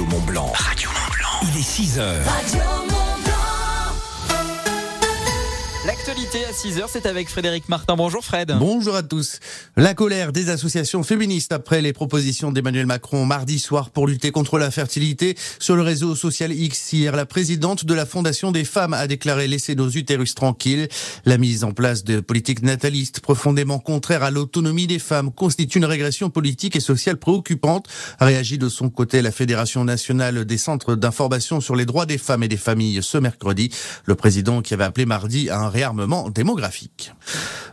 Radio Mont Blanc. Radio Mont Blanc. Il est 6 heures. À 6h, c'est avec Frédéric Martin. Bonjour Fred. Bonjour à tous. La colère des associations féministes après les propositions d'Emmanuel Macron mardi soir pour lutter contre la fertilité. Sur le réseau social X hier, la présidente de la Fondation des femmes a déclaré laisser nos utérus tranquilles. La mise en place de politiques natalistes profondément contraires à l'autonomie des femmes constitue une régression politique et sociale préoccupante. A réagi de son côté la Fédération nationale des centres d'information sur les droits des femmes et des familles ce mercredi. Le président qui avait appelé mardi à un réarmement démographique.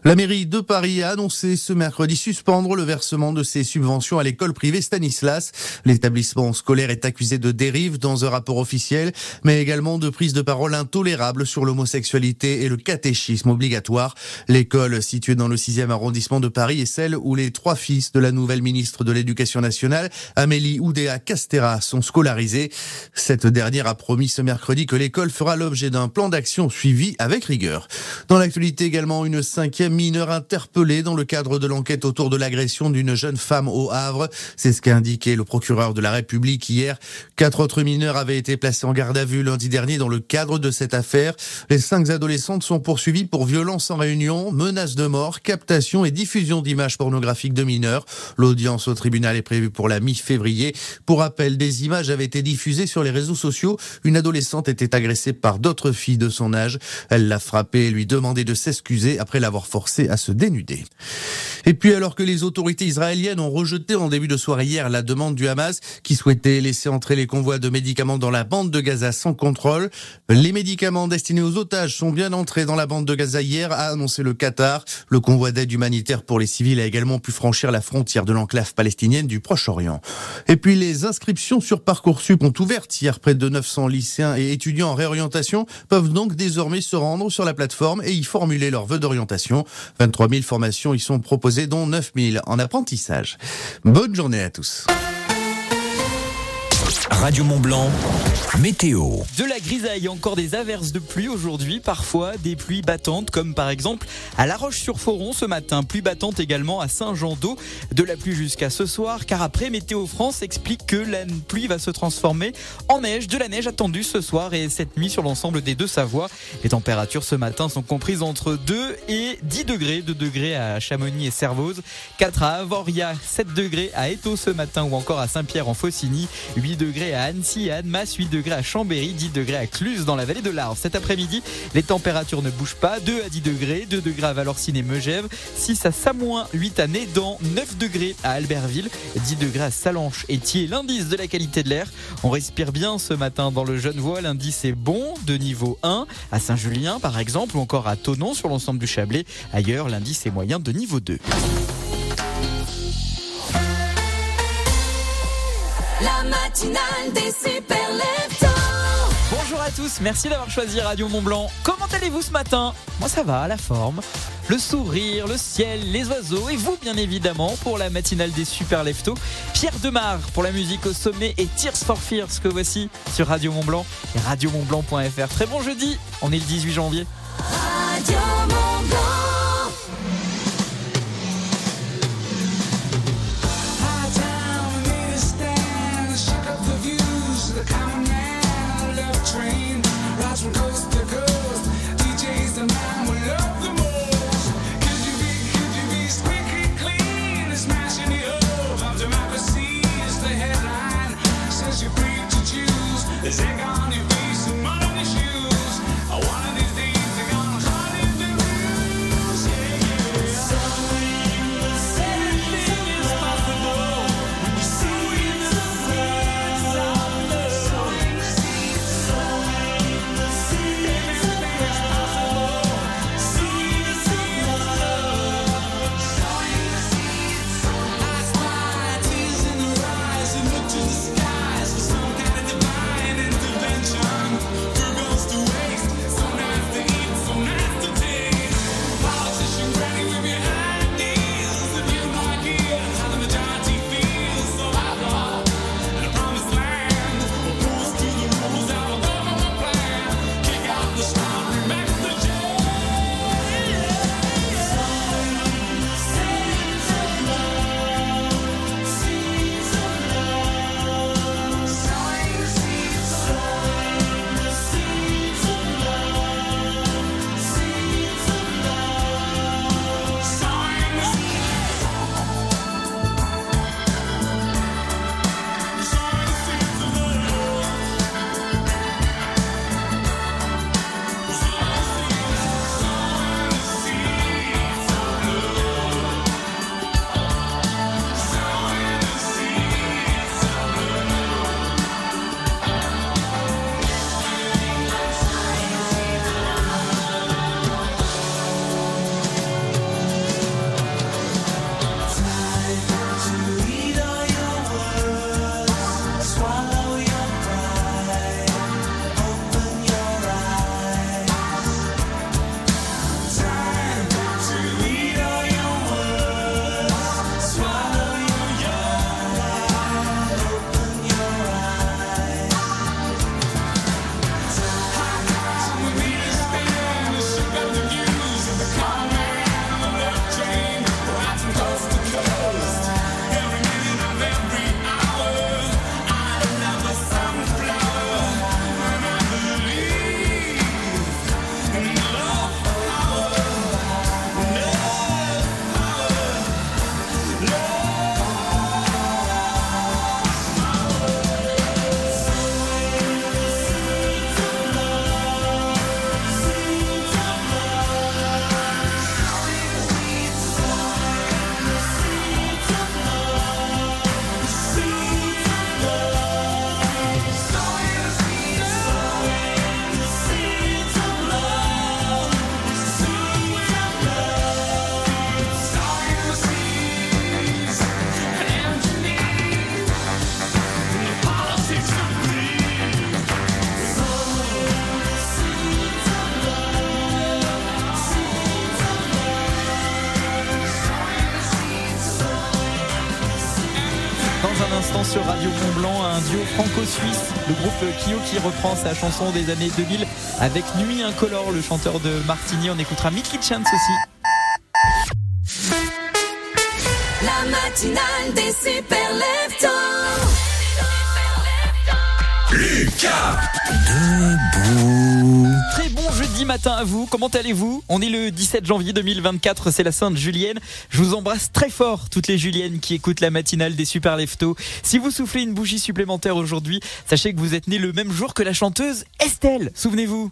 La mairie de Paris a annoncé ce mercredi suspendre le versement de ses subventions à l'école privée Stanislas. L'établissement scolaire est accusé de dérive dans un rapport officiel, mais également de prise de parole intolérable sur l'homosexualité et le catéchisme obligatoire. L'école située dans le 6e arrondissement de Paris est celle où les trois fils de la nouvelle ministre de l'Éducation nationale, Amélie Oudéa Castera, sont scolarisés. Cette dernière a promis ce mercredi que l'école fera l'objet d'un plan d'action suivi avec rigueur. Dans l'actualité également, une cinquième mineure interpellée dans le cadre de l'enquête autour de l'agression d'une jeune femme au Havre. C'est ce qu'a indiqué le procureur de la République hier. Quatre autres mineurs avaient été placés en garde à vue lundi dernier dans le cadre de cette affaire. Les cinq adolescentes sont poursuivies pour violence en réunion, menaces de mort, captation et diffusion d'images pornographiques de mineurs. L'audience au tribunal est prévue pour la mi-février. Pour rappel, des images avaient été diffusées sur les réseaux sociaux. Une adolescente était agressée par d'autres filles de son âge. Elle l'a frappée et lui demandé de s'excuser après l'avoir forcé à se dénuder. Et puis alors que les autorités israéliennes ont rejeté en début de soirée hier la demande du Hamas qui souhaitait laisser entrer les convois de médicaments dans la bande de Gaza sans contrôle, les médicaments destinés aux otages sont bien entrés dans la bande de Gaza hier, a annoncé le Qatar. Le convoi d'aide humanitaire pour les civils a également pu franchir la frontière de l'enclave palestinienne du Proche-Orient. Et puis les inscriptions sur Parcoursup ont ouvert hier. Près de 900 lycéens et étudiants en réorientation peuvent donc désormais se rendre sur la plateforme et y formuler leurs vœux d'orientation. 23 000 formations y sont proposées, dont 9 000 en apprentissage. Bonne journée à tous. Radio Mont Blanc, météo. De la grisaille, encore des averses de pluie aujourd'hui, parfois des pluies battantes, comme par exemple à La Roche-sur-Foron ce matin. Pluie battante également à Saint-Jean-d'Eau. De la pluie jusqu'à ce soir, car après, Météo France explique que la pluie va se transformer en neige. De la neige attendue ce soir et cette nuit sur l'ensemble des deux Savoies. Les températures ce matin sont comprises entre 2 et 10 degrés. 2 degrés à Chamonix et Servoz, 4 à Avoria, 7 degrés à Étaux ce matin ou encore à Saint-Pierre en Faucigny, 8 degrés à Annecy et à Annemasse, 8 degrés à Chambéry, 10 degrés à Cluse dans la vallée de l'Arve. Cet après-midi, les températures ne bougent pas. 2 à 10 degrés, 2 degrés à Valorcine et Megève, 6 à Samoin, 8 à Nédan, 9 degrés à Albertville, 10 degrés à Salanches et Thiers. L'indice de la qualité de l'air, on respire bien ce matin dans le Genevois. L'indice est bon de niveau 1 à Saint-Julien par exemple ou encore à Tonon sur l'ensemble du Chablais. Ailleurs, l'indice est moyen de niveau 2. La matinale des super. Bonjour à tous, merci d'avoir choisi Radio Mont Blanc. Comment allez-vous ce matin? Moi ça va, la forme, le sourire, le ciel, les oiseaux et vous bien évidemment pour la matinale des super leftos. Pierre Demar pour la musique au sommet et Tears for Fears que voici sur Radio Mont Blanc et radiomontblanc.fr. Très bon jeudi, on est le 18 janvier. Radio Mont Blanc. Kyo qui reprend sa chanson des années 2000 avec Nuit Incolore, le chanteur de Martini. On écoutera Mickey Chance aussi. La matinale des super leftos. Très bon jeudi matin à vous. Comment allez-vous? On est le 17 janvier 2024, c'est la Sainte Julienne. Je vous embrasse très fort, toutes les Juliennes qui écoutent la matinale des Super Leftos. Si vous soufflez une bougie supplémentaire aujourd'hui, sachez que vous êtes né le même jour que la chanteuse Estelle. Souvenez-vous.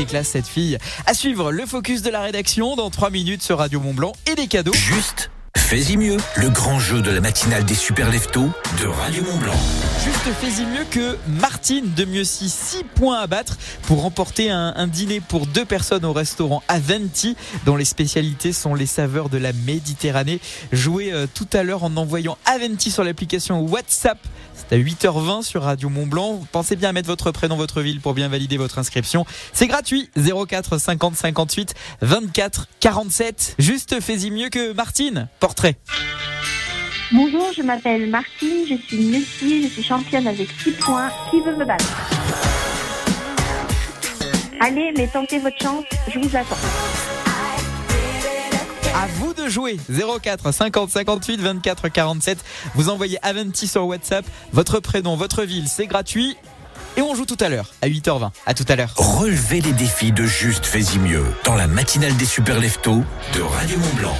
Était classe cette fille. À suivre le focus de la rédaction dans 3 minutes sur Radio Mont Blanc et des cadeaux. Juste, fais-y mieux. Le grand jeu de la matinale des super leftos de Radio Mont Blanc. Juste fais-y mieux que Martine de Mieuxy. 6 points à battre pour remporter un, un dîner pour deux personnes au restaurant Aventi, dont les spécialités sont les saveurs de la Méditerranée. Jouez euh, tout à l'heure en envoyant Aventi sur l'application WhatsApp. À 8h20 sur Radio Mont Blanc. Pensez bien à mettre votre prénom, votre ville pour bien valider votre inscription. C'est gratuit. 04 50 58 24 47. Juste fais-y mieux que Martine. Portrait. Bonjour, je m'appelle Martine, je suis Messi, je suis championne avec 6 points. Qui veut me battre? Allez, mais tentez votre chance, je vous attends. À vous de jouer 04 50 58 24 47. Vous envoyez Aventi sur WhatsApp, votre prénom, votre ville, c'est gratuit. Et on joue tout à l'heure, à 8h20. À tout à l'heure. Relevez les défis de Juste, fais-y mieux dans la matinale des super leftos de Radio Mont Blanc.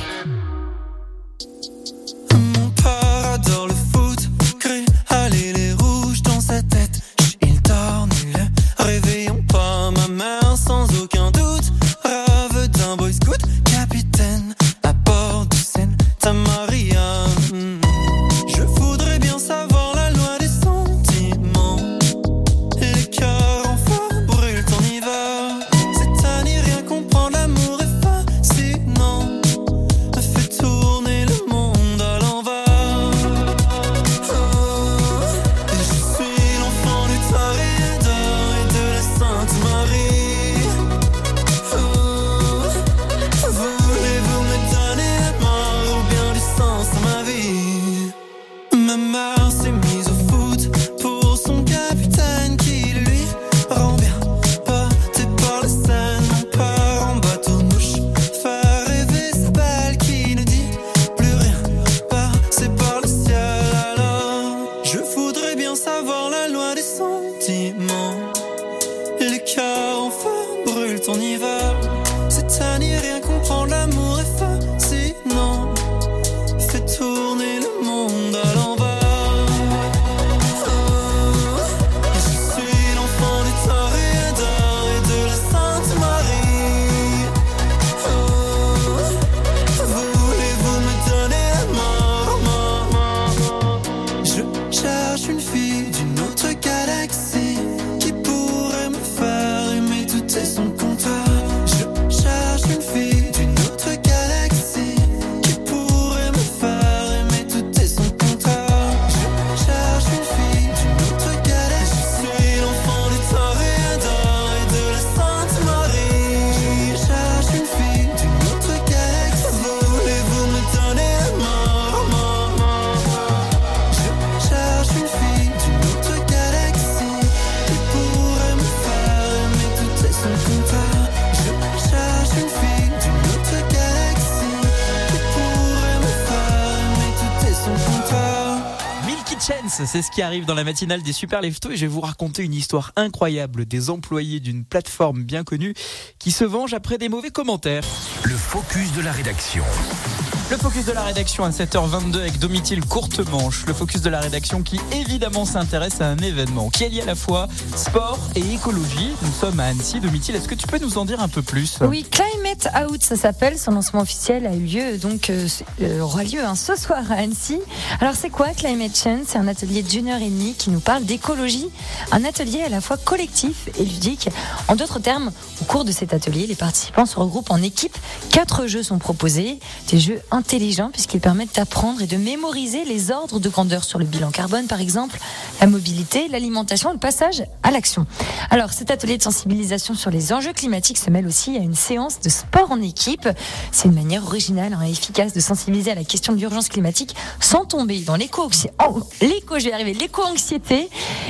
C'est ce qui arrive dans la matinale des Super Leftos et je vais vous raconter une histoire incroyable des employés d'une plateforme bien connue qui se vengent après des mauvais commentaires. Le focus de la rédaction. Le focus de la rédaction à 7h22 avec Domitil Courte Manche. Le focus de la rédaction qui évidemment s'intéresse à un événement qui est lié à la fois sport et écologie. Nous sommes à Annecy. Domitil, est-ce que tu peux nous en dire un peu plus? Oui, Climate Out, ça s'appelle. Son lancement officiel a eu lieu, donc euh, euh, aura lieu hein, ce soir à Annecy. Alors c'est quoi Climate Change? C'est un atelier d'une heure et demie qui nous parle d'écologie, un atelier à la fois collectif et ludique. En d'autres termes, au cours de cet atelier, les participants se regroupent en équipe. Quatre jeux sont proposés, des jeux intelligents puisqu'ils permettent d'apprendre et de mémoriser les ordres de grandeur sur le bilan carbone, par exemple, la mobilité, l'alimentation le passage à l'action. Alors, cet atelier de sensibilisation sur les enjeux climatiques se mêle aussi à une séance de sport en équipe. C'est une manière originale hein, et efficace de sensibiliser à la question de l'urgence climatique sans tomber dans oh, l'éco, je vais y arriver, l'éco-anxiété.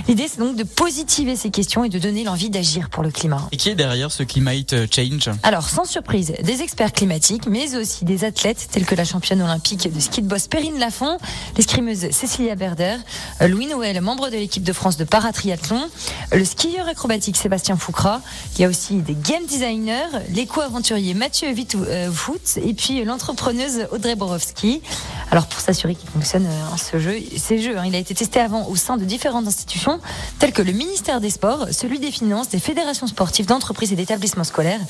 L'idée, c'est donc de positiver ces questions et de donner l'envie d'agir pour le climat. Et qui est derrière ce climate change? Alors, sans surprise, des experts climatiques, mais aussi des athlètes tels que la championne olympique de ski de boss Perrine Lafont, l'escrimeuse Cécilia Berder, euh, Louis Noël, membre de l'équipe de France de paratriathlon, le skieur acrobatique Sébastien Foucra. Il y a aussi des game designers, l'éco-aventurier Mathieu Wittfoot et puis l'entrepreneuse Audrey Borowski. Alors, pour s'assurer qu'il fonctionne euh, ce jeu, ces jeux, hein, il a été testé avant au sein de différentes institutions telles que le ministère des Sports, celui des Finances, des fédérations sportives, d'entreprises et d'établissements scolaires.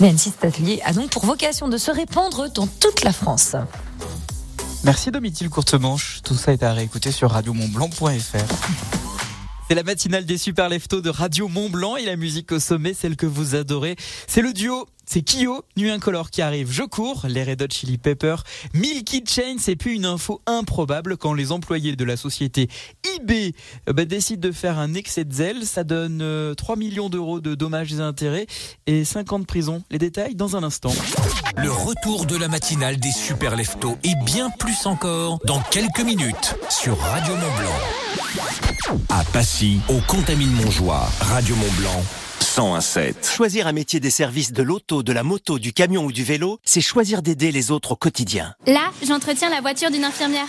Mais Annecy, cet atelier a donc pour vocation de se répandre dans toute la France. Merci Domitil Courtemanche. Tout ça est à réécouter sur radiomontblanc.fr. C'est la matinale des super leftos de Radio Mont Blanc et la musique au sommet, celle que vous adorez. C'est le duo. C'est Kyo, Nuit Incolore qui arrive. Je cours, les Red Hot Chili Pepper, Milky Chain, c'est puis une info improbable quand les employés de la société eBay euh, bah, décident de faire un excès de zèle. Ça donne euh, 3 millions d'euros de dommages et intérêts et 5 ans de prison. Les détails dans un instant. Le retour de la matinale des super leftos et bien plus encore dans quelques minutes sur Radio Mont-Blanc. À Passy, au Contamine Montjoie, Radio Mont-Blanc, 101.7. Choisir un métier des services de l'auto, de la moto, du camion ou du vélo, c'est choisir d'aider les autres au quotidien. Là, j'entretiens la voiture d'une infirmière.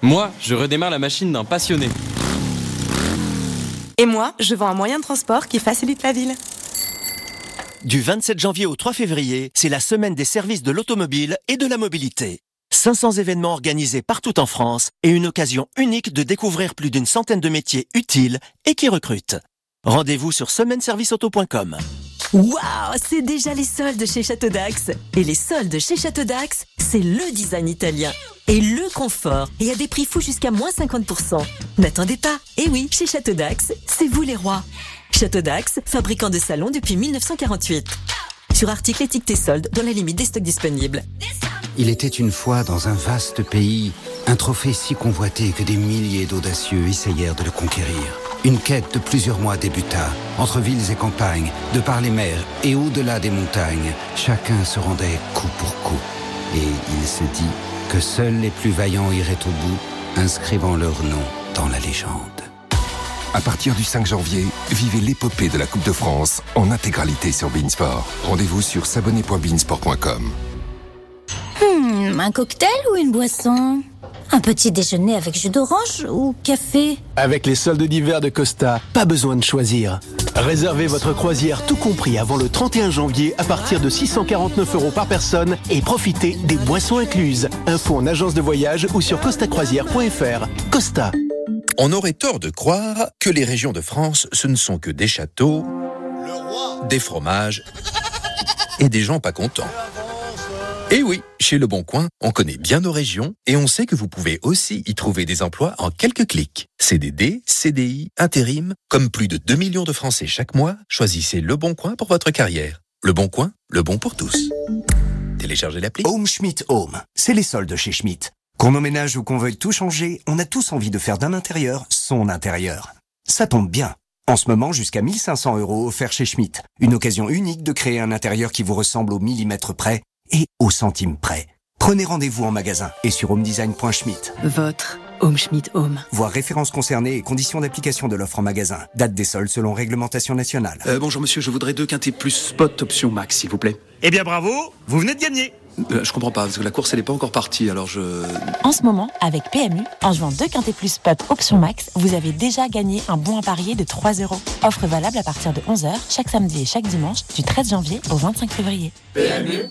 Moi, je redémarre la machine d'un passionné. Et moi, je vends un moyen de transport qui facilite la ville. Du 27 janvier au 3 février, c'est la semaine des services de l'automobile et de la mobilité. 500 événements organisés partout en France et une occasion unique de découvrir plus d'une centaine de métiers utiles et qui recrutent. Rendez-vous sur semaineserviceauto.com. Waouh, c'est déjà les soldes chez Château d'Axe. Et les soldes chez Château d'Axe, c'est le design italien et le confort. Et à des prix fous jusqu'à moins 50%. N'attendez pas. Et oui, chez Château d'Axe, c'est vous les rois. Château d'Axe, fabricant de salons depuis 1948. Sur articles étiquetés soldes dans la limite des stocks disponibles. Il était une fois dans un vaste pays, un trophée si convoité que des milliers d'audacieux essayèrent de le conquérir. Une quête de plusieurs mois débuta, entre villes et campagnes, de par les mers et au-delà des montagnes. Chacun se rendait coup pour coup. Et il se dit que seuls les plus vaillants iraient au bout, inscrivant leur nom dans la légende. À partir du 5 janvier, vivez l'épopée de la Coupe de France en intégralité sur Beansport. Rendez-vous sur s'abonner.beansport.com. Hmm, un cocktail ou une boisson? Un petit déjeuner avec jus d'orange ou café? Avec les soldes d'hiver de Costa, pas besoin de choisir. Réservez votre croisière tout compris avant le 31 janvier à partir de 649 euros par personne et profitez des boissons incluses. Info en agence de voyage ou sur costacroisière.fr. Costa. On aurait tort de croire que les régions de France, ce ne sont que des châteaux, des fromages et des gens pas contents. Et oui, chez Le Bon Coin, on connaît bien nos régions et on sait que vous pouvez aussi y trouver des emplois en quelques clics. CDD, CDI, intérim, comme plus de 2 millions de Français chaque mois, choisissez Le Bon Coin pour votre carrière. Le Bon Coin, le bon pour tous. Téléchargez l'appli. Home Schmidt Home, c'est les soldes chez Schmidt. Qu'on emménage ou qu'on veuille tout changer, on a tous envie de faire d'un intérieur son intérieur. Ça tombe bien. En ce moment, jusqu'à 1500 euros offerts chez Schmidt. Une occasion unique de créer un intérieur qui vous ressemble au millimètre près et au centime près. Prenez rendez-vous en magasin et sur homedesign.schmidt. Votre Home Schmidt Home. Voir références concernées et conditions d'application de l'offre en magasin. Date des soldes selon réglementation nationale. Euh, bonjour monsieur, je voudrais deux quintés plus spot option max, s'il vous plaît. Eh bien bravo, vous venez de gagner. Euh, je comprends pas, parce que la course elle est pas encore partie, alors je... En ce moment, avec PMU, en jouant 2 quintés plus spot option max, vous avez déjà gagné un bon à parier de 3 euros. Offre valable à partir de 11h, chaque samedi et chaque dimanche, du 13 janvier au 25 février. PMU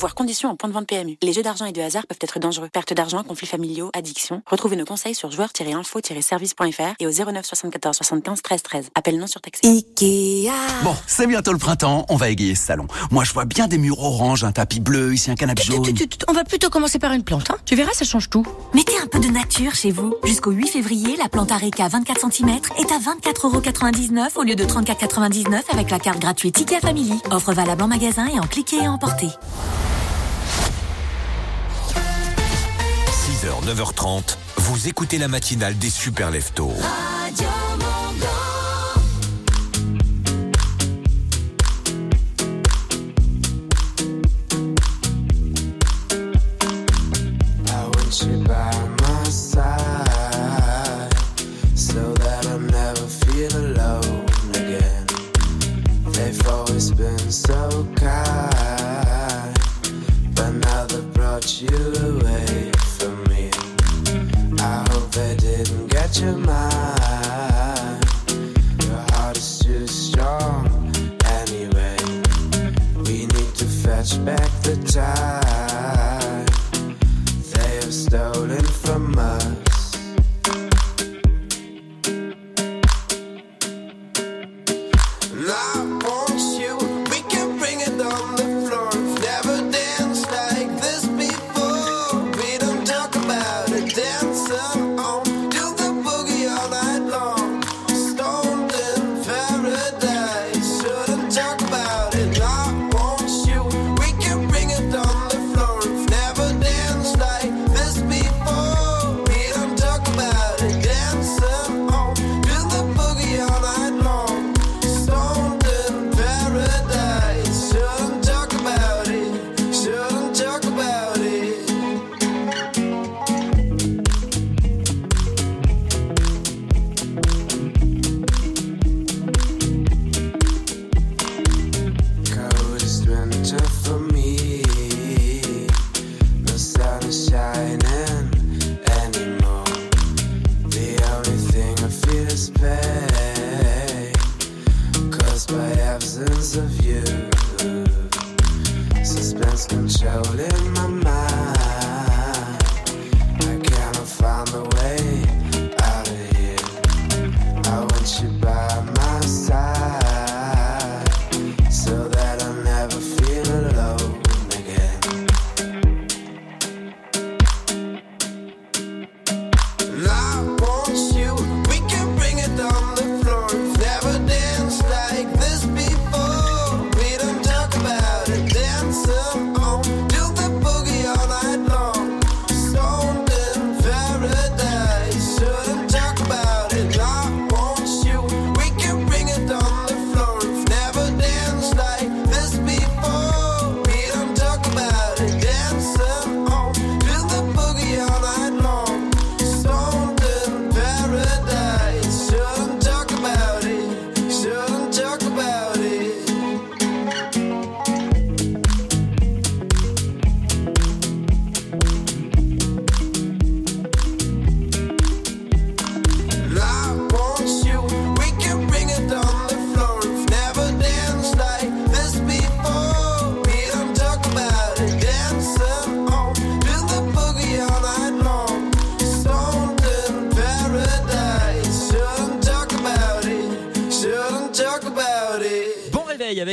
Voir conditions en point de vente PMU. Les jeux d'argent et de hasard peuvent être dangereux. Perte d'argent, conflits familiaux, addiction. Retrouvez nos conseils sur joueurs-info-service.fr et au 09 74 75 13 13. Appel non surtaxé. Ikea. Bon, c'est bientôt le printemps, on va égayer ce salon. Moi, je vois bien des murs orange, un tapis bleu, ici un canapé jaune. On va plutôt commencer par une plante, hein Tu verras, ça change tout. Mettez un peu de nature chez vous. Jusqu'au 8 février, la plante Areca 24 cm est à 24,99€ au lieu de 34,99€ avec la carte gratuite IKEA Family. Offre valable en magasin et en cliquer et emporter. 9h30, Vous écoutez la matinale des super leftos. Your mind. Your heart is too strong anyway. We need to fetch back the time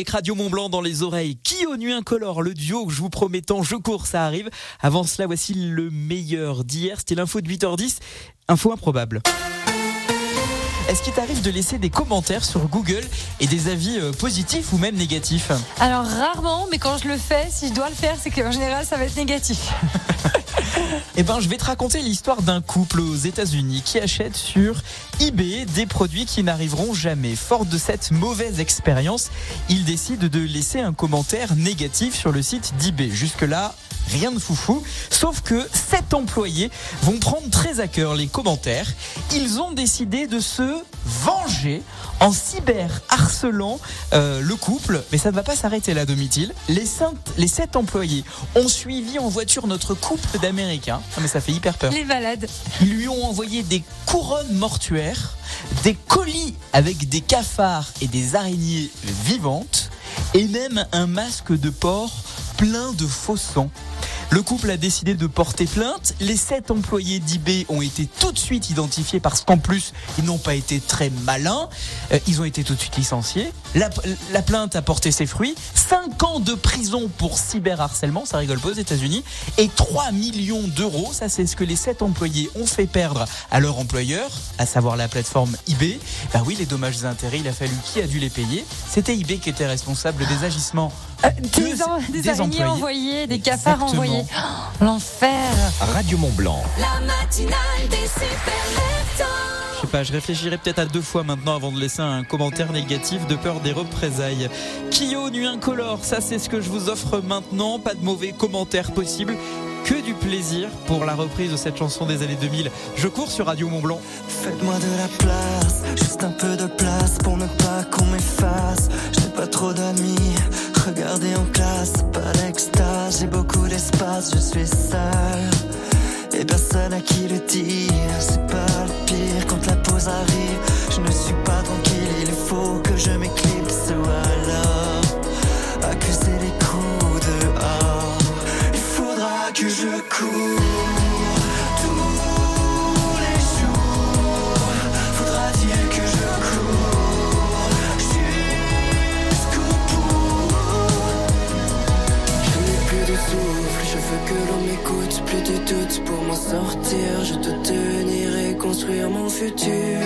Radio Mont Blanc dans les oreilles. Qui au nuit incolore Le duo que je vous promets tant, je cours, ça arrive. Avant cela, voici le meilleur d'hier. C'était l'info de 8h10. Info improbable. Est-ce qu'il t'arrive de laisser des commentaires sur Google et des avis euh, positifs ou même négatifs Alors rarement, mais quand je le fais, si je dois le faire, c'est qu'en général, ça va être négatif. Eh ben, je vais te raconter l'histoire d'un couple aux États-Unis qui achète sur eBay des produits qui n'arriveront jamais. Fort de cette mauvaise expérience, ils décident de laisser un commentaire négatif sur le site d'eBay. Jusque-là, rien de foufou. Sauf que sept employés vont prendre très à cœur les commentaires. Ils ont décidé de se venger en cyber harcelant euh, le couple. Mais ça ne va pas s'arrêter là, Domitil. Les, cinq- les sept employés ont suivi en voiture notre couple d'Américains. Ah, mais ça fait hyper peur. Les balades. Ils lui ont envoyé des couronnes mortuaires, des colis avec des cafards et des araignées vivantes, et même un masque de porc plein de faux sang. Le couple a décidé de porter plainte. Les sept employés d'eBay ont été tout de suite identifiés parce qu'en plus, ils n'ont pas été très malins. Euh, ils ont été tout de suite licenciés. La, la plainte a porté ses fruits. 5 ans de prison pour cyberharcèlement, ça rigole pas aux États-Unis. Et 3 millions d'euros, ça c'est ce que les sept employés ont fait perdre à leur employeur, à savoir la plateforme eBay. Bah oui, les dommages et intérêts, il a fallu qui a dû les payer? C'était eBay qui était responsable des agissements Des, en- des employés. envoyées, des cafards Exactement. envoyés. Oh, L'enfer. Radio Mont Blanc. La matinale des super Je sais pas, je réfléchirai peut-être à deux fois maintenant avant de laisser un commentaire négatif de peur des représailles. Kyo Nuit Incolore, ça c'est ce que je vous offre maintenant. Pas de mauvais commentaires possibles. Que du plaisir pour la reprise de cette chanson des années 2000. Je cours sur Radio Mont Blanc. Faites-moi de la place, à qui le pour m'en sortir. Je dois tenir et construire mon futur.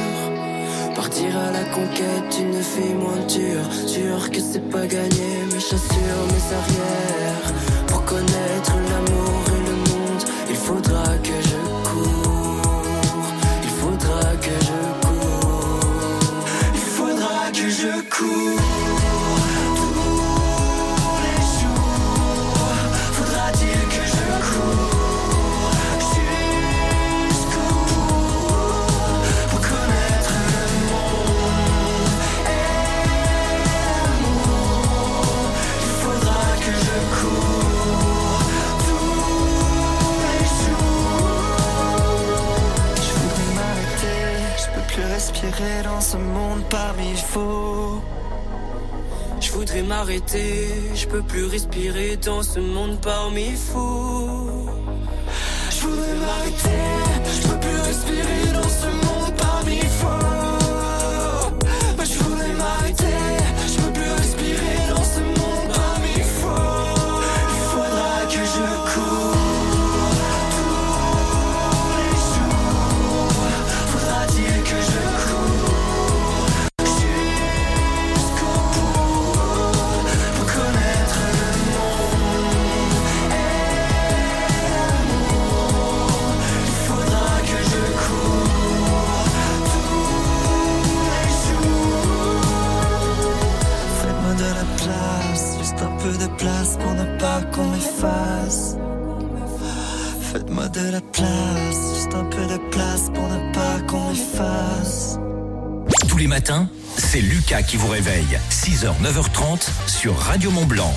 Partir à la conquête d'une fille moins dure. Sûr que c'est pas gagné, mais j'assure mes arrières. Pour voudrais m'arrêter, je peux plus respirer dans ce monde parmi fous. Je voudrais m'arrêter, je peux plus respirer Réveille. 6h, 9h30 sur Radio Mont Blanc.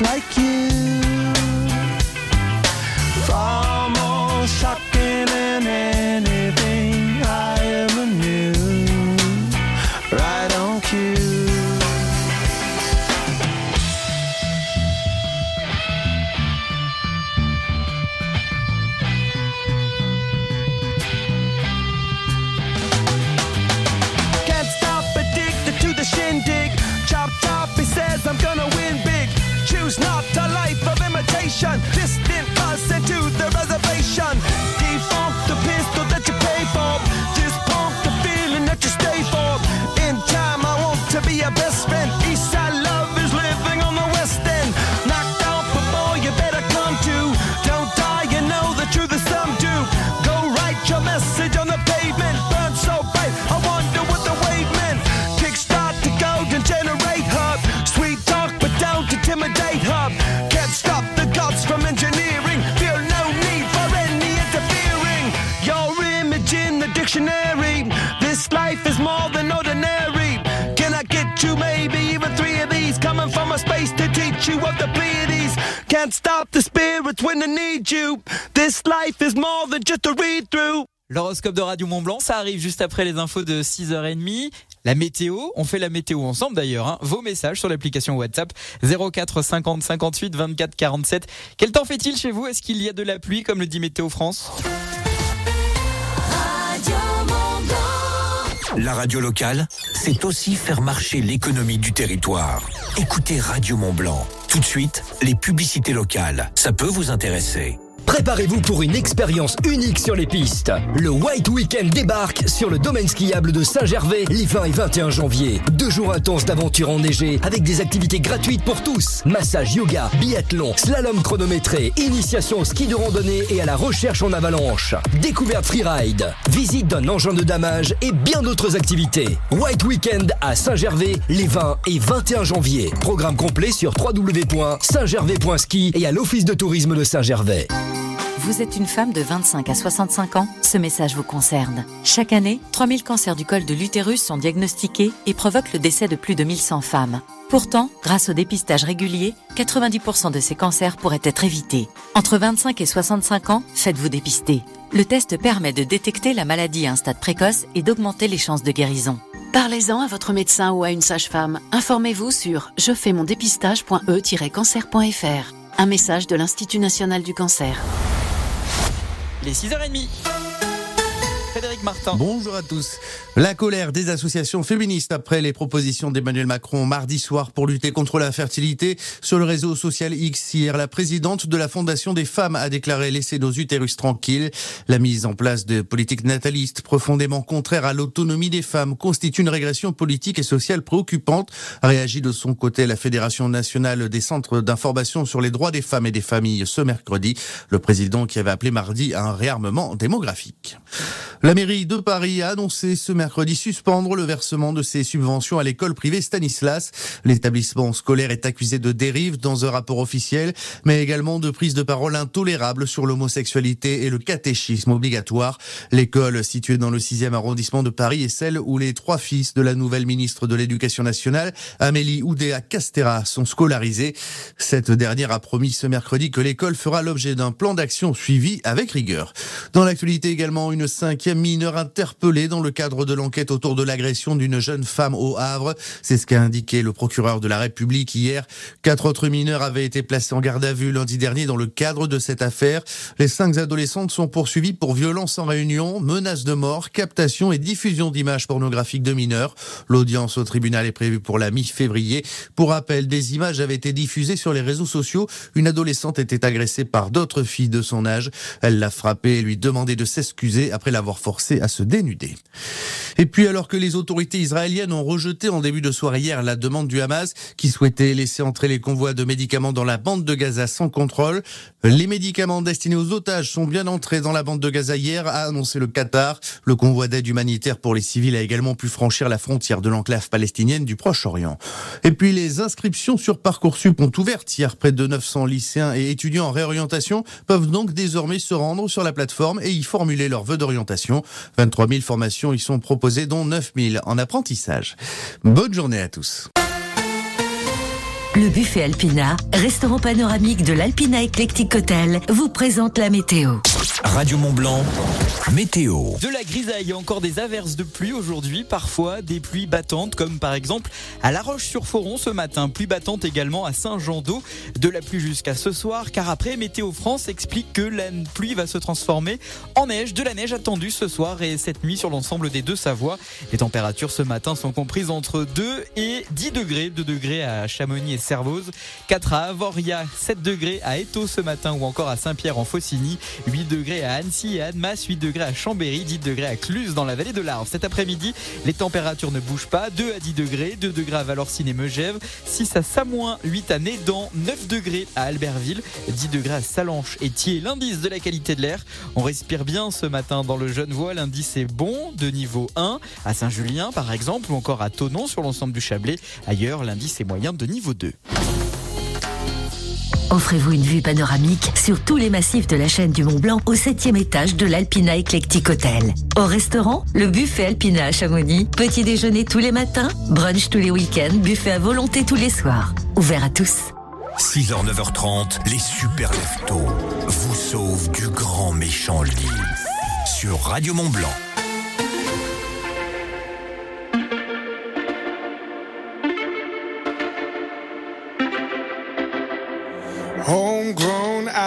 like L'horoscope de Radio Mont Blanc, ça arrive juste après les infos de 6h30. La météo, on fait la météo ensemble d'ailleurs. Hein. Vos messages sur l'application WhatsApp 04 50 58 24 47. Quel temps fait-il chez vous? Est-ce qu'il y a de la pluie comme le dit Météo France? La radio locale, c'est aussi faire marcher l'économie du territoire. Écoutez Radio Mont Blanc. Tout de suite, les publicités locales. Ça peut vous intéresser. Préparez-vous pour une expérience unique sur les pistes. Le White Weekend débarque sur le domaine skiable de Saint-Gervais les 20 et 21 janvier. Deux jours intenses d'aventure enneigée avec des activités gratuites pour tous. Massage yoga, biathlon, slalom chronométré, initiation au ski de randonnée et à la recherche en avalanche. Découverte freeride, visite d'un engin de damage et bien d'autres activités. White Weekend à Saint-Gervais les 20 et 21 janvier. Programme complet sur www.saintgervais.ski et à l'Office de tourisme de Saint-Gervais. Vous êtes une femme de 25 à 65 ans Ce message vous concerne. Chaque année, 3000 cancers du col de l'utérus sont diagnostiqués et provoquent le décès de plus de 1100 femmes. Pourtant, grâce au dépistage régulier, 90% de ces cancers pourraient être évités. Entre 25 et 65 ans, faites-vous dépister. Le test permet de détecter la maladie à un stade précoce et d'augmenter les chances de guérison. Parlez-en à votre médecin ou à une sage-femme. Informez-vous sur je fais mon dépistage.e-cancer.fr. Un message de l'Institut national du cancer. Les 6h30. Bonjour à tous. La colère des associations féministes après les propositions d'Emmanuel Macron mardi soir pour lutter contre la fertilité. Sur le réseau social X hier, la présidente de la Fondation des femmes a déclaré laisser nos utérus tranquilles. La mise en place de politiques natalistes profondément contraires à l'autonomie des femmes constitue une régression politique et sociale préoccupante. A réagi de son côté la Fédération nationale des centres d'information sur les droits des femmes et des familles ce mercredi. Le président qui avait appelé mardi à un réarmement démographique. La mairie de Paris a annoncé ce mercredi suspendre le versement de ses subventions à l'école privée Stanislas. L'établissement scolaire est accusé de dérive dans un rapport officiel, mais également de prise de parole intolérable sur l'homosexualité et le catéchisme obligatoire. L'école située dans le 6e arrondissement de Paris est celle où les trois fils de la nouvelle ministre de l'Éducation nationale, Amélie Oudéa Castera, sont scolarisés. Cette dernière a promis ce mercredi que l'école fera l'objet d'un plan d'action suivi avec rigueur. Dans l'actualité également, une cinquième mineur interpellé dans le cadre de l'enquête autour de l'agression d'une jeune femme au Havre. C'est ce qu'a indiqué le procureur de la République hier. Quatre autres mineurs avaient été placés en garde à vue lundi dernier dans le cadre de cette affaire. Les cinq adolescentes sont poursuivies pour violence en réunion, menaces de mort, captation et diffusion d'images pornographiques de mineurs. L'audience au tribunal est prévue pour la mi-février. Pour rappel, des images avaient été diffusées sur les réseaux sociaux. Une adolescente était agressée par d'autres filles de son âge. Elle l'a frappée et lui demandait de s'excuser après l'avoir à se dénuder. Et puis alors que les autorités israéliennes ont rejeté en début de soirée hier la demande du Hamas qui souhaitait laisser entrer les convois de médicaments dans la bande de Gaza sans contrôle, les médicaments destinés aux otages sont bien entrés dans la bande de Gaza hier, a annoncé le Qatar. Le convoi d'aide humanitaire pour les civils a également pu franchir la frontière de l'enclave palestinienne du Proche-Orient. Et puis les inscriptions sur Parcoursup ont ouvert hier. Près de 900 lycéens et étudiants en réorientation peuvent donc désormais se rendre sur la plateforme et y formuler leurs vœux d'orientation. 23 000 formations y sont proposées, dont 9 000 en apprentissage. Bonne journée à tous. Le buffet Alpina, restaurant panoramique de l'Alpina Eclectic Hotel, vous présente la météo. Radio Mont Blanc, météo. De la grisaille encore des averses de pluie aujourd'hui, parfois des pluies battantes, comme par exemple à La Roche-sur-Foron ce matin. Pluie battante également à Saint-Jean-d'Eau. De la pluie jusqu'à ce soir, car après, Météo France explique que la pluie va se transformer en neige. De la neige attendue ce soir et cette nuit sur l'ensemble des deux Savoies. Les températures ce matin sont comprises entre 2 et 10 degrés. 2 degrés à Chamonix et Servoz, 4 à Avoria, 7 degrés à Étaux ce matin ou encore à Saint-Pierre en Faucigny, 8 degrés à Annecy et Annemasse, 8 degrés à Chambéry, 10 degrés à Cluse dans la vallée de l'Arve. Cet après-midi, les températures ne bougent pas, 2 à 10 degrés, 2 degrés à Valorcine et Megève, 6 à Samoin, 8 à Nédan, 9 degrés à Albertville, 10 degrés à Salanches et Thiers. L'indice de la qualité de l'air, on respire bien ce matin dans le Genevois, l'indice est bon de niveau 1 à Saint-Julien par exemple ou encore à Tonon sur l'ensemble du Chablais. Ailleurs, l'indice est moyen de niveau 2. Offrez-vous une vue panoramique sur tous les massifs de la chaîne du Mont Blanc au septième étage de l'Alpina Eclectic Hotel. Au restaurant, le buffet Alpina à Chamonix. Petit déjeuner tous les matins, brunch tous les week-ends, buffet à volonté tous les soirs. Ouvert à tous. 6h, 9h30, les super leftos vous sauvent du grand méchant lit. Sur Radio Mont Blanc.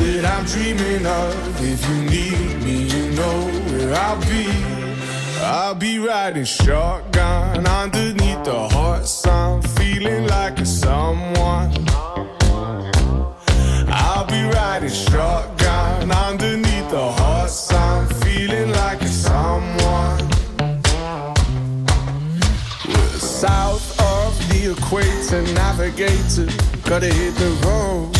that I'm dreaming of. If you need me, you know where I'll be. I'll be riding shotgun underneath the hot sun, feeling like a someone. I'll be riding shotgun underneath the hot sun, feeling like a someone. South of the equator, navigator. Gotta hit the road,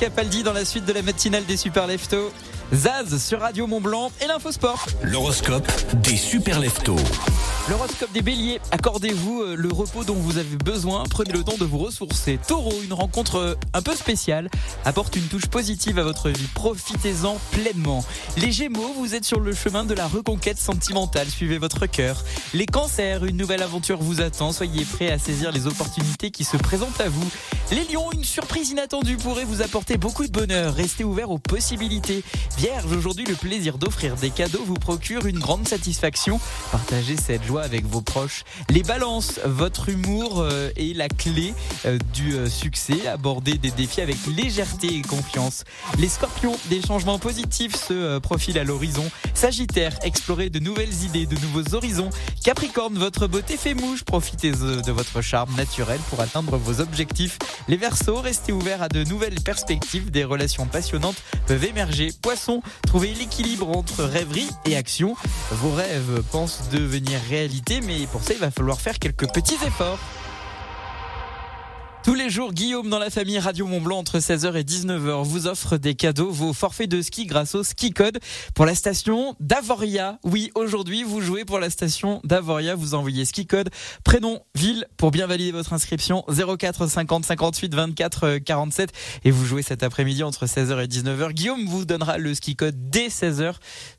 Capaldi dans la suite de la matinale des Super Leftos. Zaz sur Radio Mont Blanc et l'infosport. L'horoscope des super leftos. L'horoscope des béliers, accordez-vous euh, le repos dont vous avez besoin, prenez le temps de vous ressourcer. Taureau, une rencontre euh, un peu spéciale, apporte une touche positive à votre vie, profitez-en pleinement. Les gémeaux, vous êtes sur le chemin de la reconquête sentimentale, suivez votre cœur. Les cancers, une nouvelle aventure vous attend, soyez prêts à saisir les opportunités qui se présentent à vous. Les lions, une surprise inattendue pourrait vous apporter beaucoup de bonheur, restez ouvert aux possibilités. Vierge, aujourd'hui le plaisir d'offrir des cadeaux vous procure une grande satisfaction, partagez cette joie avec vos proches. Les balances, votre humour euh, est la clé euh, du euh, succès. Abordez des défis avec légèreté et confiance. Les scorpions, des changements positifs se profilent à l'horizon. Sagittaire, explorez de nouvelles idées, de nouveaux horizons. Capricorne, votre beauté fait mouche. Profitez de votre charme naturel pour atteindre vos objectifs. Les Verseaux, restez ouverts à de nouvelles perspectives. Des relations passionnantes peuvent émerger. Poisson, trouvez l'équilibre entre rêverie et action. Vos rêves pensent devenir réalité, mais pour ça, il va falloir faire quelques petits efforts. Tous les jours, Guillaume dans la famille Radio Mont Blanc entre 16h et 19h vous offre des cadeaux, vos forfaits de ski grâce au ski code pour la station d'Avoria. Oui, aujourd'hui, vous jouez pour la station d'Avoria, vous envoyez ski code, prénom, ville pour bien valider votre inscription 04 50 58 24 47 et vous jouez cet après-midi entre 16h et 19h. Guillaume vous donnera le ski code dès 16h.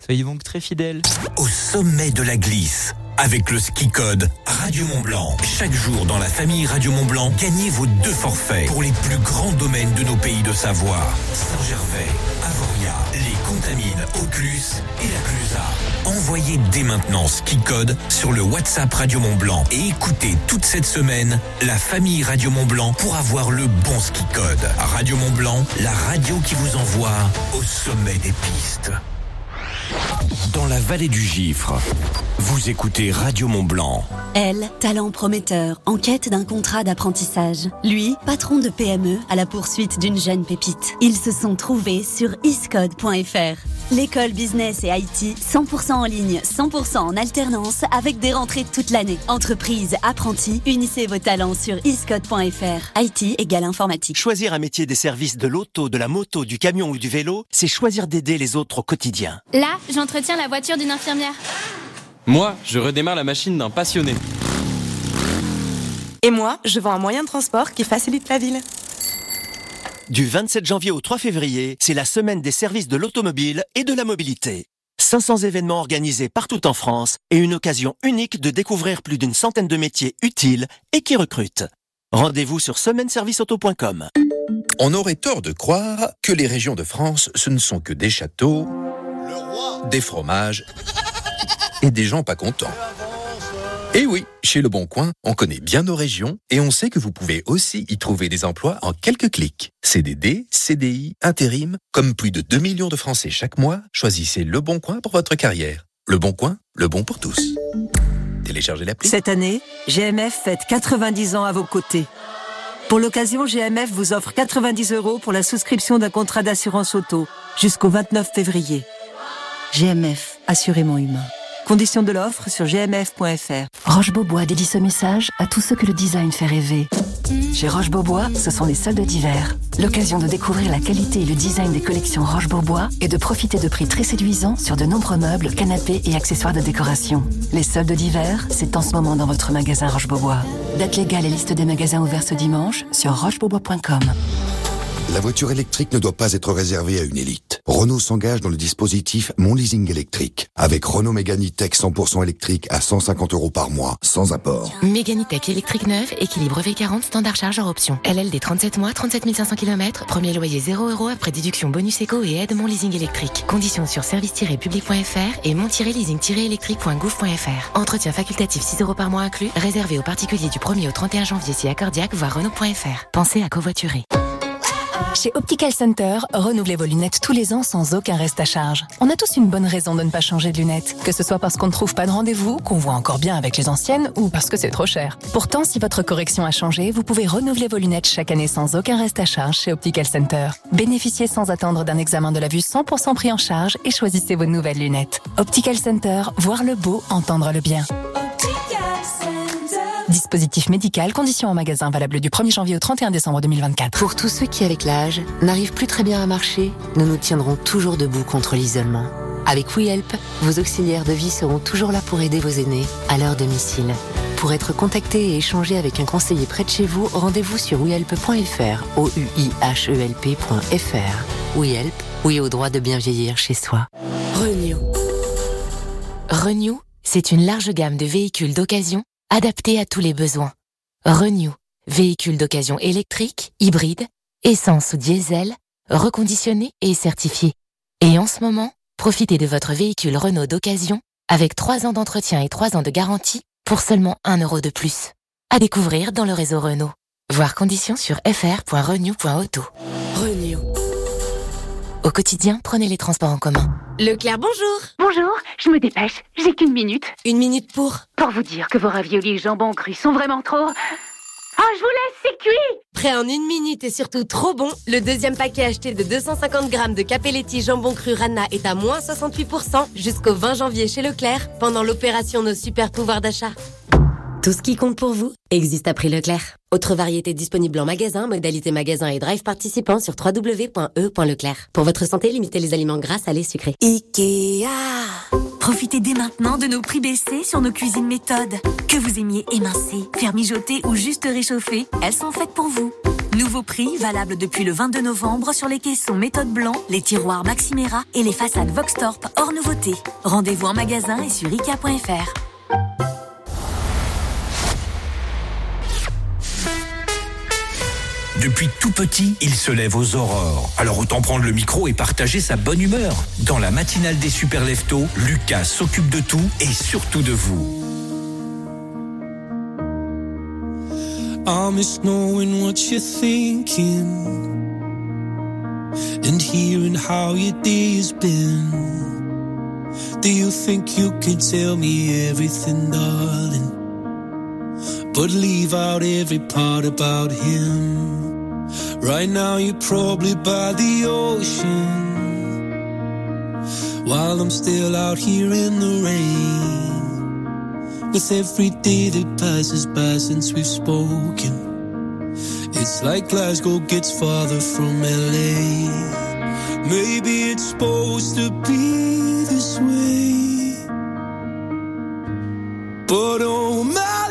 Soyez donc très fidèles. Au sommet de la glisse, avec le ski code Radio Mont Blanc. Chaque jour dans la famille Radio Mont Blanc, gagnez vos deux forfaits pour les plus grands domaines de nos pays de Savoie. Saint-Gervais, Avoria, les Contamines, Auclus et la Clusa. Envoyez dès maintenant ski code sur le WhatsApp Radio Mont Blanc et écoutez toute cette semaine la famille Radio Mont Blanc pour avoir le bon ski code. Radio Mont Blanc, la radio qui vous envoie au sommet des pistes. Dans la vallée du Gifre. Vous écoutez Radio Mont Blanc. Elle, talent prometteur, en quête d'un contrat d'apprentissage. Lui, patron de PME, à la poursuite d'une jeune pépite. Ils se sont trouvés sur iscode.fr. L'école business et IT, 100% en ligne, 100% en alternance, avec des rentrées toute l'année. Entreprise, apprentis, unissez vos talents sur iscode.fr. IT égale informatique. Choisir un métier des services de l'auto, de la moto, du camion ou du vélo, c'est choisir d'aider les autres au quotidien. Là, j'entretiens la voiture d'une infirmière. Moi, je redémarre la machine d'un passionné. Et moi, je vends un moyen de transport qui facilite la ville. Du 27 janvier au 3 février, c'est la semaine des services de l'automobile et de la mobilité. 500 événements organisés partout en France et une occasion unique de découvrir plus d'une centaine de métiers utiles et qui recrutent. Rendez-vous sur semaineserviceauto.com. On aurait tort de croire que les régions de France, ce ne sont que des châteaux, des fromages et des gens pas contents. Et oui, chez Le Bon Coin, on connaît bien nos régions et on sait que vous pouvez aussi y trouver des emplois en quelques clics. CDD, CDI, intérim, comme plus de 2 millions de Français chaque mois, choisissez Le Bon Coin pour votre carrière. Le Bon Coin, le bon pour tous. Téléchargez l'appli. Cette année, GMF fête 90 ans à vos côtés. Pour l'occasion, GMF vous offre 90 euros pour la souscription d'un contrat d'assurance auto jusqu'au 29 février. GMF, assurément humain. Conditions de l'offre sur gmf.fr. Roche Beaubois dédie ce message à tous ceux que le design fait rêver. Chez Roche Beaubois, ce sont les soldes d'hiver. L'occasion de découvrir la qualité et le design des collections Roche Beaubois et de profiter de prix très séduisants sur de nombreux meubles, canapés et accessoires de décoration. Les soldes d'hiver, c'est en ce moment dans votre magasin Roche Beaubois. Date légale et liste des magasins ouverts ce dimanche sur rochebeaubois.com. La voiture électrique ne doit pas être réservée à une élite. Renault s'engage dans le dispositif Mon Leasing électrique. Avec Renault Mégane Tech 100% électrique à 150 euros par mois, sans apport. Mégane Tech électrique neuve, équilibre V40, standard chargeur option. LLD 37 mois, 37 500 km, premier loyer 0 euros après déduction bonus éco et aide Mon Leasing électrique. Conditions sur service-public.fr et mon-leasing-électrique.gouv.fr. Entretien facultatif 6 euros par mois inclus, réservé aux particuliers du 1er au 31 janvier si accordiaque, voire Renault.fr. Pensez à covoiturer. Chez Optical Center, renouvelez vos lunettes tous les ans sans aucun reste à charge. On a tous une bonne raison de ne pas changer de lunettes, que ce soit parce qu'on ne trouve pas de rendez-vous, qu'on voit encore bien avec les anciennes ou parce que c'est trop cher. Pourtant, si votre correction a changé, vous pouvez renouveler vos lunettes chaque année sans aucun reste à charge chez Optical Center. Bénéficiez sans attendre d'un examen de la vue 100% pris en charge et choisissez vos nouvelles lunettes. Optical Center, voir le beau, entendre le bien. Dispositif médical, conditions en magasin valable du 1er janvier au 31 décembre 2024. Pour tous ceux qui, avec l'âge, n'arrivent plus très bien à marcher, nous nous tiendrons toujours debout contre l'isolement. Avec WeHelp, vos auxiliaires de vie seront toujours là pour aider vos aînés à leur domicile. Pour être contacté et échanger avec un conseiller près de chez vous, rendez-vous sur wehelp.fr, o u i h e l p.fr. WeHelp, oui au droit de bien vieillir chez soi. Renew. Renew, c'est une large gamme de véhicules d'occasion adaptés à tous les besoins. Renew, véhicules d'occasion électrique, hybride, essence ou diesel, reconditionné et certifié. Et en ce moment, profitez de votre véhicule Renault d'occasion avec 3 ans d'entretien et 3 ans de garantie pour seulement 1 euro de plus. À découvrir dans le réseau Renault. Voir conditions sur fr.renew.auto. Renew. Au quotidien, prenez les transports en commun. Leclerc, bonjour Bonjour, je me dépêche, j'ai qu'une minute. Une minute pour Pour vous dire que vos raviolis jambon cru sont vraiment trop... Ah, je vous laisse, c'est cuit Prêt en une minute et surtout trop bon, le deuxième paquet acheté de 250 grammes de Capelletti jambon cru Rana est à moins 68% jusqu'au 20 janvier chez Leclerc pendant l'opération Nos super pouvoirs d'achat. Tout ce qui compte pour vous existe à prix Leclerc. Autre variété disponible en magasin, modalité magasin et drive participant sur www.e.leclerc. Pour votre santé, limitez les aliments gras, salés, sucrés. Ikea Profitez dès maintenant de nos prix baissés sur nos cuisines méthodes. Que vous aimiez émincer, faire mijoter ou juste réchauffer, elles sont faites pour vous. Nouveau prix valable depuis le 22 novembre sur les caissons méthode blanc, les tiroirs Maximera et les façades Voxtorp hors nouveauté. Rendez-vous en magasin et sur Ikea.fr. Depuis tout petit, il se lève aux aurores. Alors autant prendre le micro et partager sa bonne humeur. Dans la matinale des super leftos, Lucas s'occupe de tout et surtout de vous. I miss knowing what you're thinking and hearing how your day has been. Do you think you can tell me everything, darling? But leave out every part about him. Right now, you're probably by the ocean. While I'm still out here in the rain. With every day that passes by since we've spoken. It's like Glasgow gets farther from LA. Maybe it's supposed to be this way. But oh my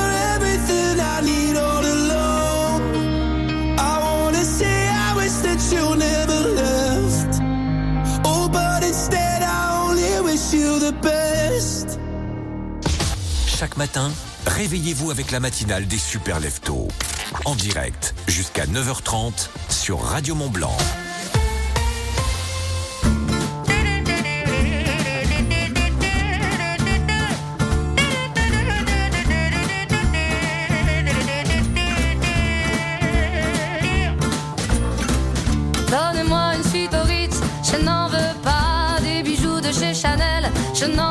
Chaque matin, réveillez-vous avec la matinale des super leftos. En direct, jusqu'à 9h30 sur Radio Mont Blanc. Donnez-moi une suite au Ritz, je n'en veux pas des bijoux de chez Chanel, je n'en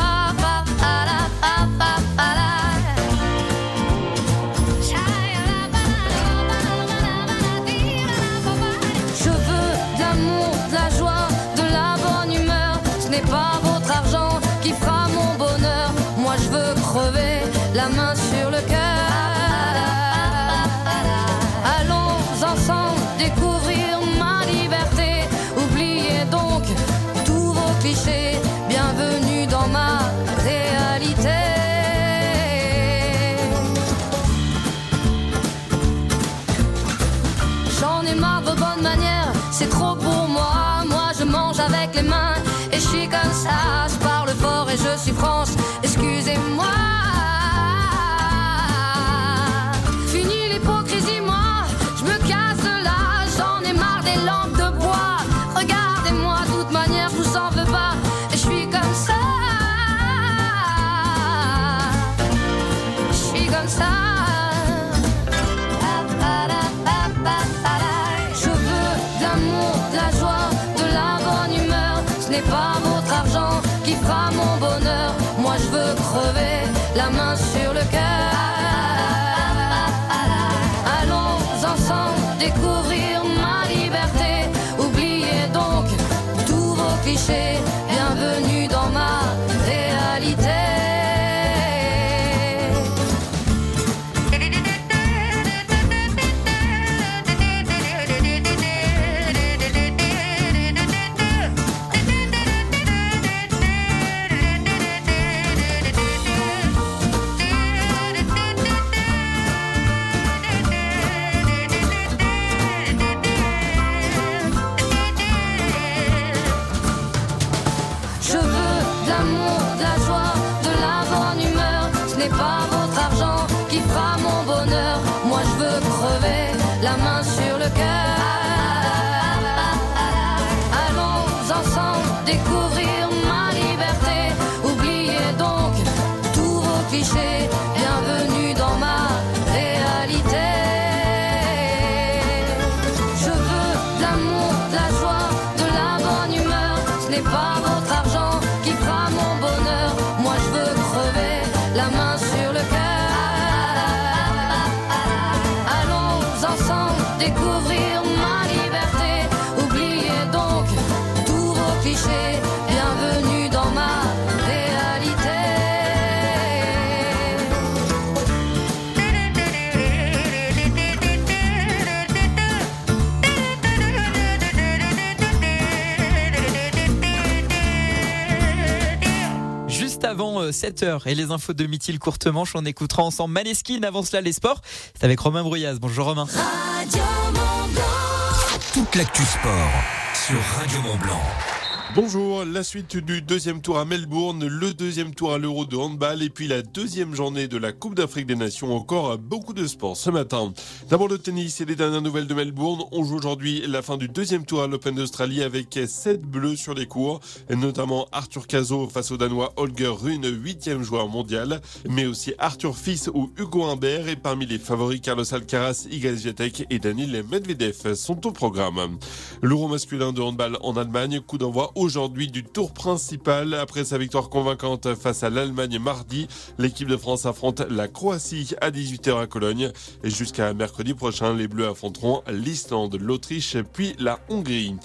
Suis comme ça. Je parle fort et je suis France, tous avant 7h et les infos de Mithil courte manche, on écoutera ensemble Maneskin. Avant cela, les sports. C'est avec Romain Brouillaz. Bonjour Romain. Toute l'actu sport sur Radio Mont Blanc. Bonjour, la suite du deuxième tour à Melbourne, le deuxième tour à l'Euro de handball et puis la deuxième journée de la Coupe d'Afrique des Nations. Encore beaucoup de sport ce matin. D'abord le tennis et les dernières nouvelles de Melbourne. On joue aujourd'hui la fin du deuxième tour à l'Open d'Australie avec 7 bleus sur les cours, et notamment Arthur Cazot face au Danois Holger Rune, huitième joueur mondial, mais aussi Arthur Fils ou Hugo Humbert et parmi les favoris Carlos Alcaraz, Iga Swiatek et Daniil Medvedev sont au programme. L'Euro masculin de handball en Allemagne, coup d'envoi aujourd'hui du tour principal. Après sa victoire convaincante face à l'Allemagne mardi, l'équipe de France affronte la Croatie à 18h à Cologne. Et jusqu'à mercredi prochain, les Bleus affronteront l'Islande, l'Autriche puis la Hongrie.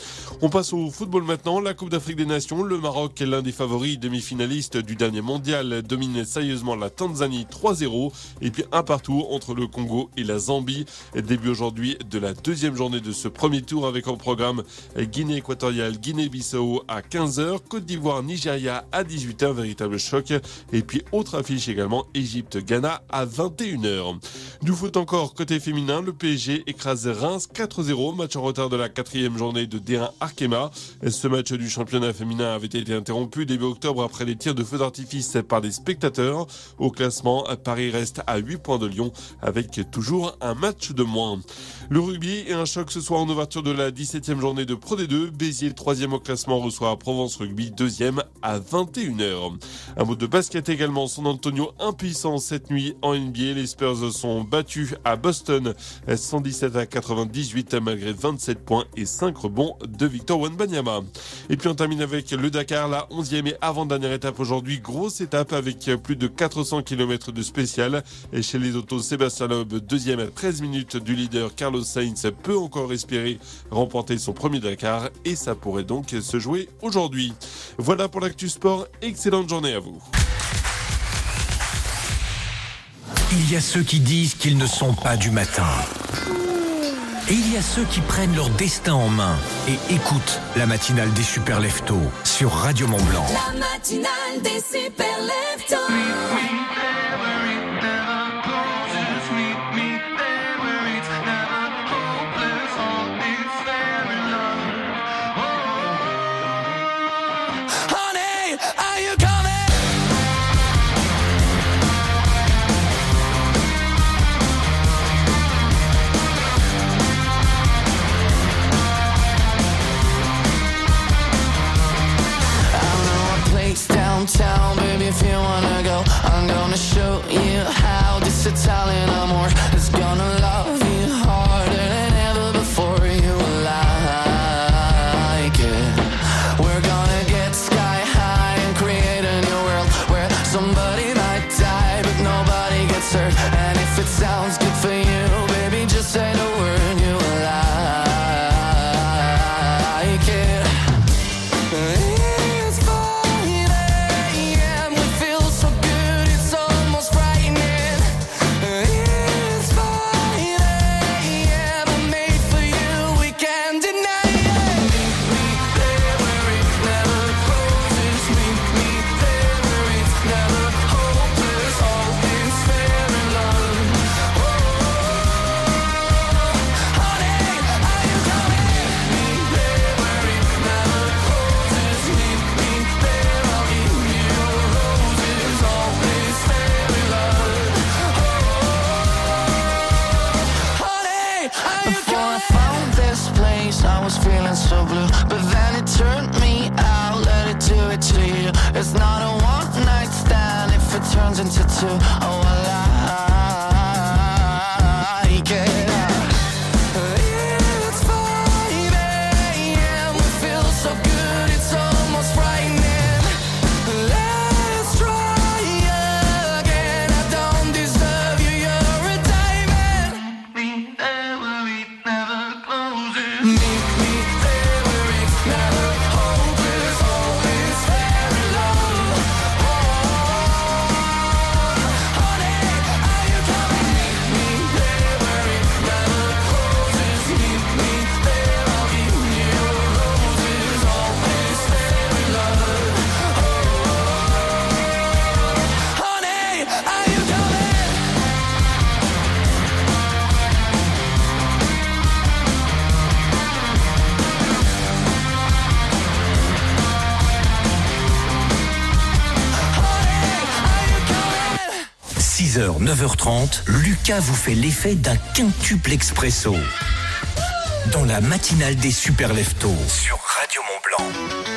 On passe au football maintenant. La Coupe d'Afrique des Nations. Le Maroc est l'un des favoris demi-finalistes du dernier mondial. Domine sérieusement la Tanzanie 3-0. Et puis un partout entre le Congo et la Zambie. Début aujourd'hui de la deuxième journée de ce premier tour avec en programme Guinée équatoriale, Guinée-Bissau à 15h, Côte d'Ivoire, Nigeria à 18h, véritable choc. Et puis autre affiche également, Égypte-Ghana à 21h. Du foot encore côté féminin, le PSG écrase Reims 4-0, match en retard de la quatrième journée de D1 Arkema. Ce match du championnat féminin avait été interrompu début octobre après les tirs de feu d'artifice par des spectateurs. Au classement, Paris reste à 8 points de Lyon avec toujours un match de moins. Le rugby et un choc ce soir en ouverture de la 17e journée de Pro D2. Béziers, le troisième au classement, reçoit Provence Rugby, deuxième à 21h. Un mot de basket également. Son Antonio impuissant cette nuit en NBA. Les Spurs sont battus à Boston 117 à 98 malgré 27 points et 5 rebonds de Victor Wenbanyama. Et puis on termine avec le Dakar, la 11e et avant-dernière étape aujourd'hui. Grosse étape avec plus de 400 km de spécial. Et chez les autos, Sébastien Loeb, deuxième à 13 minutes du leader Carlos Sainz, peut encore espérer remporter son premier Dakar et ça pourrait donc se jouer aujourd'hui. Voilà pour l'actu sport. Excellente journée à vous. Il y a ceux qui disent qu'ils ne sont pas du matin. Et il y a ceux qui prennent leur destin en main et écoutent la matinale des super leftos sur Radio Mont Blanc. La matinale des super leftos. 9h30, Lucas vous fait l'effet d'un quintuple expresso. Dans la matinale des super leftos sur Radio Mont Blanc.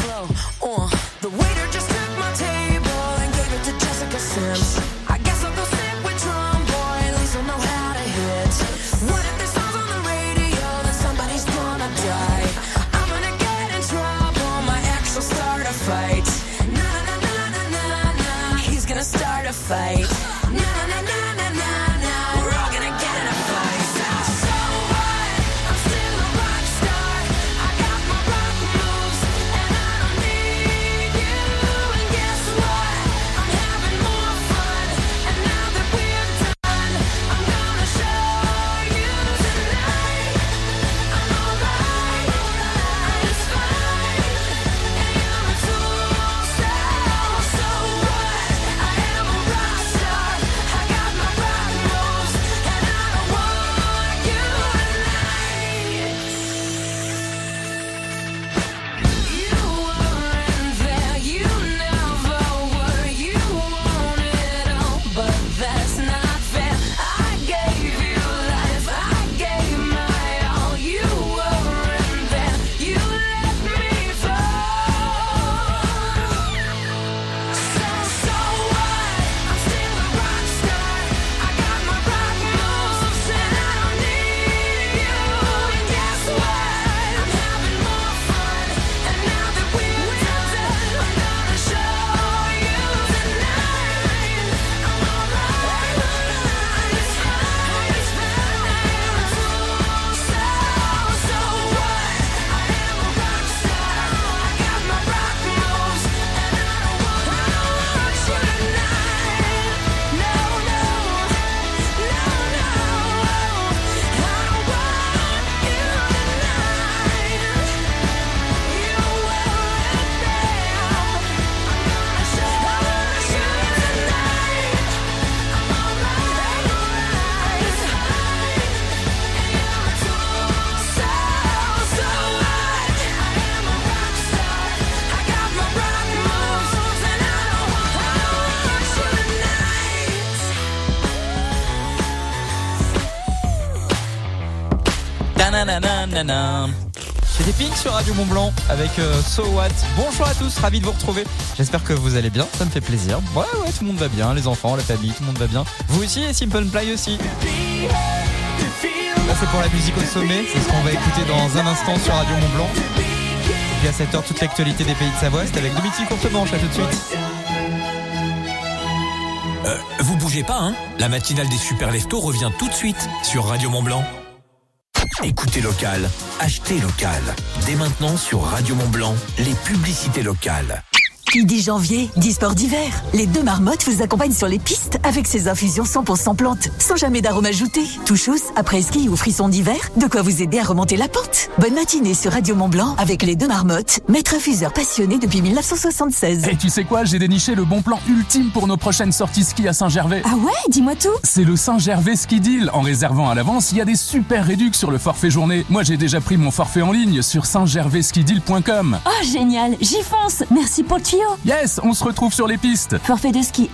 flow C'est des Pink sur Radio Mont Blanc avec euh, So What. Bonjour à tous, ravi de vous retrouver. J'espère que vous allez bien, ça me fait plaisir. Ouais, ouais, tout le monde va bien, les enfants, la famille, tout le monde va bien. Vous aussi et Simple Play aussi. Là, c'est pour la musique au sommet, c'est ce qu'on va écouter dans un instant sur Radio Mont Blanc. Et puis à 7h, toute l'actualité des pays de Savoie, c'est avec Dimitri Courtemanche. À tout de suite. Euh, vous bougez pas, hein? La matinale des super leftos revient tout de suite sur Radio Mont Blanc. Écoutez local, achetez local. Dès maintenant sur Radio Mont Blanc, les publicités locales. Qui dit janvier, dit sport d'hiver. Les deux marmottes vous accompagnent sur les pistes avec ces infusions 100% plantes, sans jamais d'arôme ajouté. Touchous, après ski ou frisson d'hiver, de quoi vous aider à remonter la pente. Bonne matinée sur Radio Mont Blanc avec les deux marmottes, maître infuseur passionné depuis 1976. Et tu sais quoi, j'ai déniché le bon plan ultime pour nos prochaines sorties ski à Saint-Gervais. Ah ouais, dis-moi tout. C'est le Saint-Gervais Ski Deal. En réservant à l'avance, il y a des super réductions sur le forfait journée. Moi, j'ai déjà pris mon forfait en ligne sur saintgervaiskideal.com. Oh génial, j'y fonce. Merci pour le tuyau. Yes, on se retrouve sur les pistes. Forfait de ski